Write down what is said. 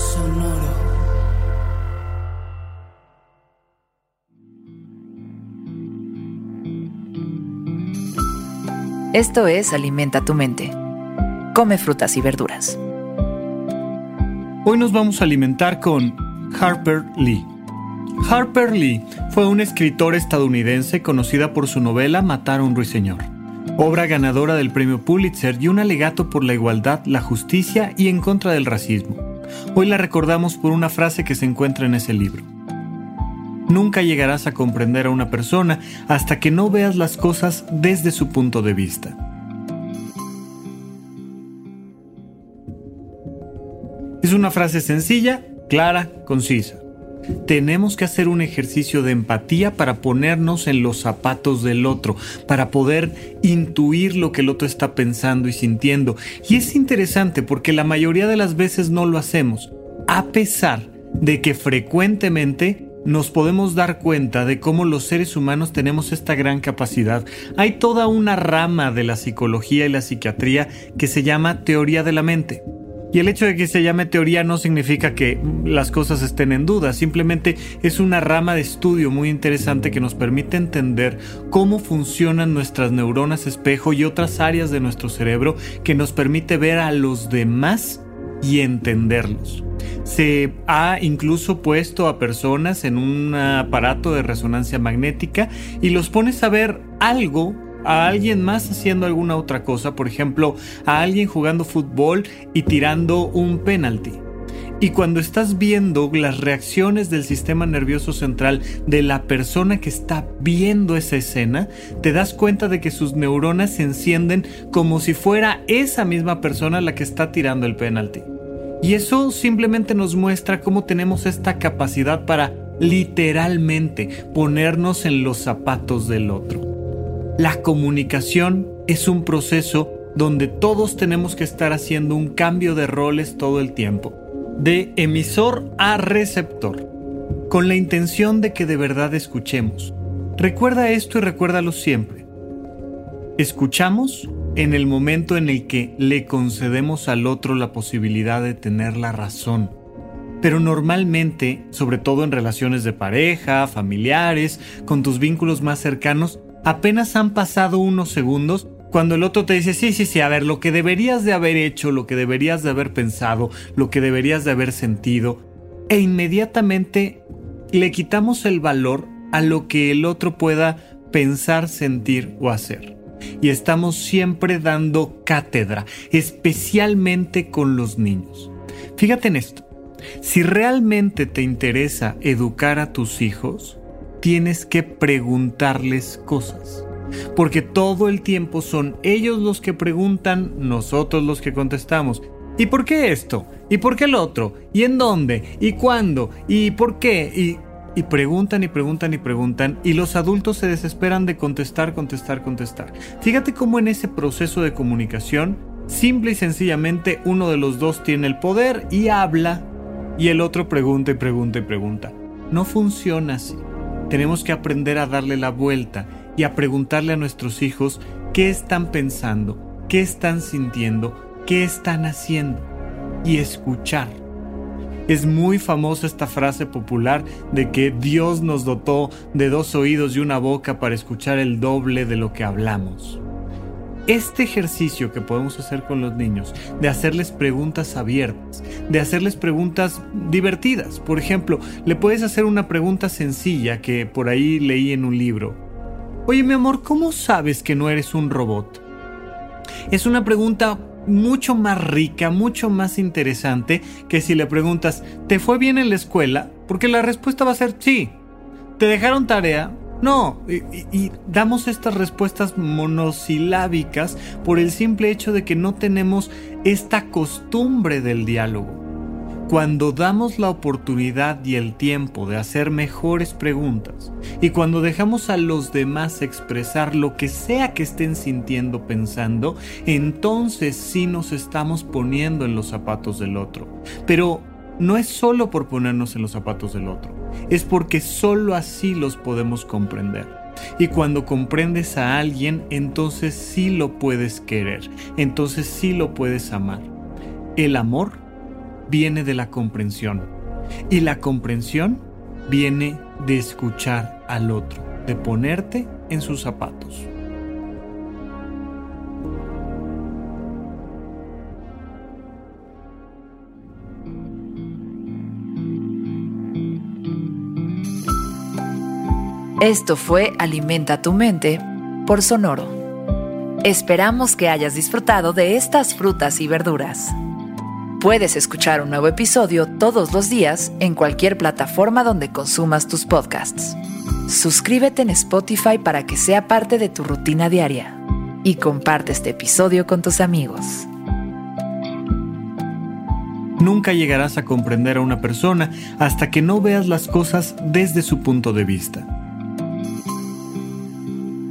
Sonoro. Esto es Alimenta tu mente. Come frutas y verduras. Hoy nos vamos a alimentar con Harper Lee. Harper Lee fue una escritora estadounidense conocida por su novela Matar a un ruiseñor, obra ganadora del premio Pulitzer y un alegato por la igualdad, la justicia y en contra del racismo. Hoy la recordamos por una frase que se encuentra en ese libro. Nunca llegarás a comprender a una persona hasta que no veas las cosas desde su punto de vista. Es una frase sencilla, clara, concisa. Tenemos que hacer un ejercicio de empatía para ponernos en los zapatos del otro, para poder intuir lo que el otro está pensando y sintiendo. Y es interesante porque la mayoría de las veces no lo hacemos, a pesar de que frecuentemente nos podemos dar cuenta de cómo los seres humanos tenemos esta gran capacidad. Hay toda una rama de la psicología y la psiquiatría que se llama teoría de la mente. Y el hecho de que se llame teoría no significa que las cosas estén en duda, simplemente es una rama de estudio muy interesante que nos permite entender cómo funcionan nuestras neuronas espejo y otras áreas de nuestro cerebro que nos permite ver a los demás y entenderlos. Se ha incluso puesto a personas en un aparato de resonancia magnética y los pones a ver algo a alguien más haciendo alguna otra cosa, por ejemplo, a alguien jugando fútbol y tirando un penalti. Y cuando estás viendo las reacciones del sistema nervioso central de la persona que está viendo esa escena, te das cuenta de que sus neuronas se encienden como si fuera esa misma persona la que está tirando el penalti. Y eso simplemente nos muestra cómo tenemos esta capacidad para literalmente ponernos en los zapatos del otro. La comunicación es un proceso donde todos tenemos que estar haciendo un cambio de roles todo el tiempo, de emisor a receptor, con la intención de que de verdad escuchemos. Recuerda esto y recuérdalo siempre. Escuchamos en el momento en el que le concedemos al otro la posibilidad de tener la razón. Pero normalmente, sobre todo en relaciones de pareja, familiares, con tus vínculos más cercanos, apenas han pasado unos segundos cuando el otro te dice, sí, sí, sí, a ver, lo que deberías de haber hecho, lo que deberías de haber pensado, lo que deberías de haber sentido, e inmediatamente le quitamos el valor a lo que el otro pueda pensar, sentir o hacer. Y estamos siempre dando cátedra, especialmente con los niños. Fíjate en esto, si realmente te interesa educar a tus hijos, tienes que preguntarles cosas. Porque todo el tiempo son ellos los que preguntan, nosotros los que contestamos. ¿Y por qué esto? ¿Y por qué el otro? ¿Y en dónde? ¿Y cuándo? ¿Y por qué? Y, preguntan y preguntan y preguntan y los adultos se desesperan de contestar, contestar, contestar. Fíjate cómo en ese proceso de comunicación, simple y sencillamente uno de los dos tiene el poder y habla y el otro pregunta y pregunta y pregunta. No funciona así. Tenemos que aprender a darle la vuelta y a preguntarle a nuestros hijos qué están pensando, qué están sintiendo, qué están haciendo y escuchar. Es muy famosa esta frase popular de que Dios nos dotó de dos oídos y una boca para escuchar el doble de lo que hablamos. Este ejercicio que podemos hacer con los niños, de hacerles preguntas abiertas, de hacerles preguntas divertidas. Por ejemplo, le puedes hacer una pregunta sencilla que por ahí leí en un libro. Oye mi amor, ¿cómo sabes que no eres un robot? Es una pregunta mucho más rica, mucho más interesante que si le preguntas, ¿te fue bien en la escuela? Porque la respuesta va a ser sí. ¿Te dejaron tarea? No, y, damos estas respuestas monosilábicas por el simple hecho de que no tenemos esta costumbre del diálogo. Cuando damos la oportunidad y el tiempo de hacer mejores preguntas y cuando dejamos a los demás expresar lo que sea que estén sintiendo pensando, entonces sí nos estamos poniendo en los zapatos del otro. Pero no es solo por ponernos en los zapatos del otro, es porque solo así los podemos comprender. Y cuando comprendes a alguien, entonces sí lo puedes querer, entonces sí lo puedes amar. El amor viene de la comprensión y la comprensión viene de escuchar al otro, de ponerte en sus zapatos. Esto fue Alimenta tu mente por Sonoro. Esperamos que hayas disfrutado de estas frutas y verduras. Puedes escuchar un nuevo episodio todos los días en cualquier plataforma donde consumas tus podcasts. Suscríbete en Spotify para que sea parte de tu rutina diaria y comparte este episodio con tus amigos. Nunca llegarás a comprender a una persona hasta que no veas las cosas desde su punto de vista.